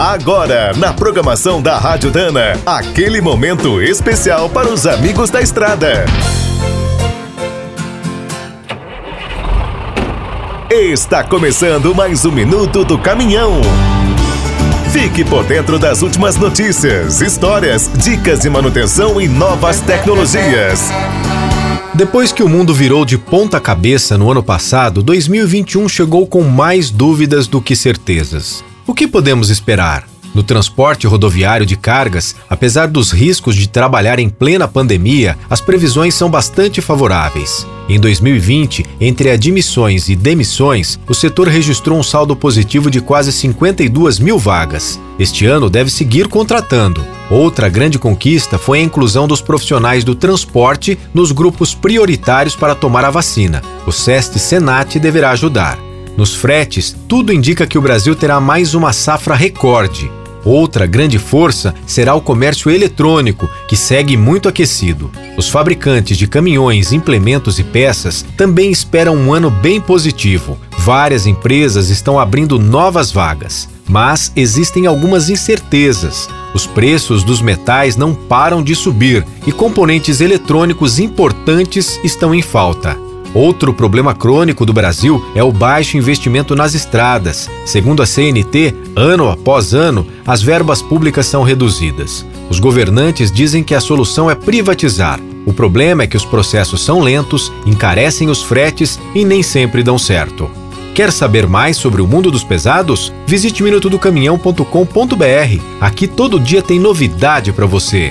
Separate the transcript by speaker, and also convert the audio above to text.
Speaker 1: Agora, na programação da Rádio Dana, aquele momento especial para os amigos da estrada. Está começando mais um minuto do caminhão. Fique por dentro das últimas notícias, histórias, dicas de manutenção e novas tecnologias.
Speaker 2: Depois que o mundo virou de ponta cabeça no ano passado, 2021 chegou com mais dúvidas do que certezas. O que podemos esperar? No transporte rodoviário de cargas, apesar dos riscos de trabalhar em plena pandemia, as previsões são bastante favoráveis. Em 2020, entre admissões e demissões, o setor registrou um saldo positivo de quase 52 mil vagas. Este ano deve seguir contratando. Outra grande conquista foi a inclusão dos profissionais do transporte nos grupos prioritários para tomar a vacina. O SEST Senat deverá ajudar. Nos fretes, tudo indica que o Brasil terá mais uma safra recorde. Outra grande força será o comércio eletrônico, que segue muito aquecido. Os fabricantes de caminhões, implementos e peças também esperam um ano bem positivo. Várias empresas estão abrindo novas vagas, mas existem algumas incertezas. Os preços dos metais não param de subir e componentes eletrônicos importantes estão em falta. Outro problema crônico do Brasil é o baixo investimento nas estradas. Segundo a CNT, ano após ano, as verbas públicas são reduzidas. Os governantes dizem que a solução é privatizar. O problema é que os processos são lentos, encarecem os fretes e nem sempre dão certo. Quer saber mais sobre o mundo dos pesados? Visite minutodocaminhão.com.br. Aqui todo dia tem novidade para você.